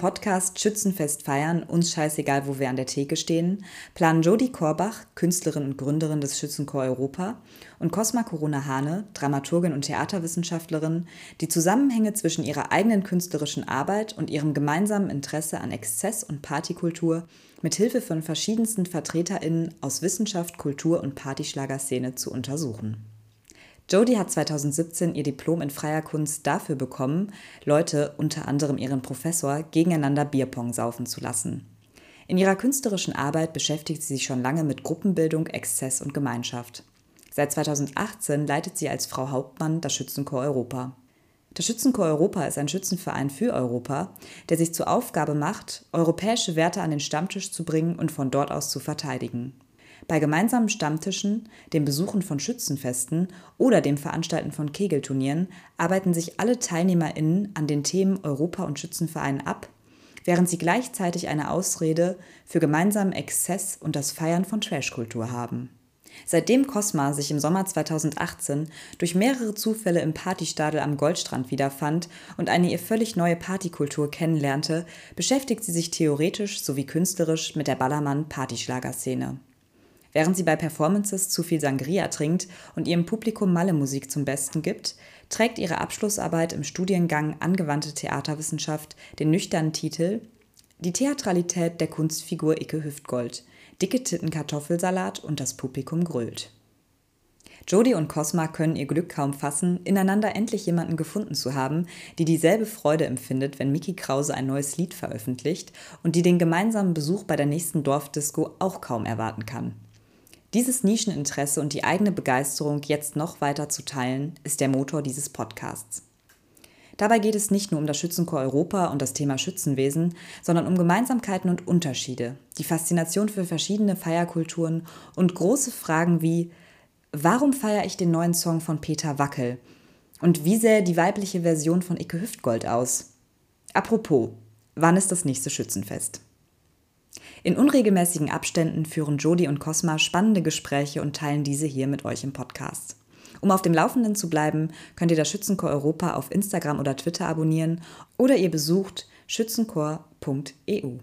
Podcast Schützenfest feiern, uns scheißegal, wo wir an der Theke stehen, planen Jodie Korbach, Künstlerin und Gründerin des Schützenchor Europa, und Cosma Corona Hane, Dramaturgin und Theaterwissenschaftlerin, die Zusammenhänge zwischen ihrer eigenen künstlerischen Arbeit und ihrem gemeinsamen Interesse an Exzess- und Partykultur mit Hilfe von verschiedensten VertreterInnen aus Wissenschaft, Kultur und Partyschlagerszene zu untersuchen. Jodie hat 2017 ihr Diplom in freier Kunst dafür bekommen, Leute, unter anderem ihren Professor, gegeneinander Bierpong saufen zu lassen. In ihrer künstlerischen Arbeit beschäftigt sie sich schon lange mit Gruppenbildung, Exzess und Gemeinschaft. Seit 2018 leitet sie als Frau Hauptmann das Schützenchor Europa. Das Schützenchor Europa ist ein Schützenverein für Europa, der sich zur Aufgabe macht, europäische Werte an den Stammtisch zu bringen und von dort aus zu verteidigen. Bei gemeinsamen Stammtischen, dem Besuchen von Schützenfesten oder dem Veranstalten von Kegelturnieren arbeiten sich alle TeilnehmerInnen an den Themen Europa und Schützenverein ab, während sie gleichzeitig eine Ausrede für gemeinsamen Exzess und das Feiern von Trashkultur haben. Seitdem Cosma sich im Sommer 2018 durch mehrere Zufälle im Partystadel am Goldstrand wiederfand und eine ihr völlig neue Partykultur kennenlernte, beschäftigt sie sich theoretisch sowie künstlerisch mit der Ballermann-Partyschlagerszene. Während sie bei Performances zu viel Sangria trinkt und ihrem Publikum Malle-Musik zum Besten gibt, trägt ihre Abschlussarbeit im Studiengang Angewandte Theaterwissenschaft den nüchternen Titel Die Theatralität der Kunstfigur Icke Hüftgold, dicke Titten Kartoffelsalat und das Publikum grölt. Jodie und Cosma können ihr Glück kaum fassen, ineinander endlich jemanden gefunden zu haben, die dieselbe Freude empfindet, wenn Mickey Krause ein neues Lied veröffentlicht und die den gemeinsamen Besuch bei der nächsten Dorfdisco auch kaum erwarten kann. Dieses Nischeninteresse und die eigene Begeisterung jetzt noch weiter zu teilen, ist der Motor dieses Podcasts. Dabei geht es nicht nur um das Schützenchor Europa und das Thema Schützenwesen, sondern um Gemeinsamkeiten und Unterschiede, die Faszination für verschiedene Feierkulturen und große Fragen wie Warum feiere ich den neuen Song von Peter Wackel? Und wie sähe die weibliche Version von Icke Hüftgold aus? Apropos, wann ist das nächste Schützenfest? In unregelmäßigen Abständen führen Jodi und Cosma spannende Gespräche und teilen diese hier mit euch im Podcast. Um auf dem Laufenden zu bleiben, könnt ihr das Schützenchor Europa auf Instagram oder Twitter abonnieren oder ihr besucht schützenchor.eu.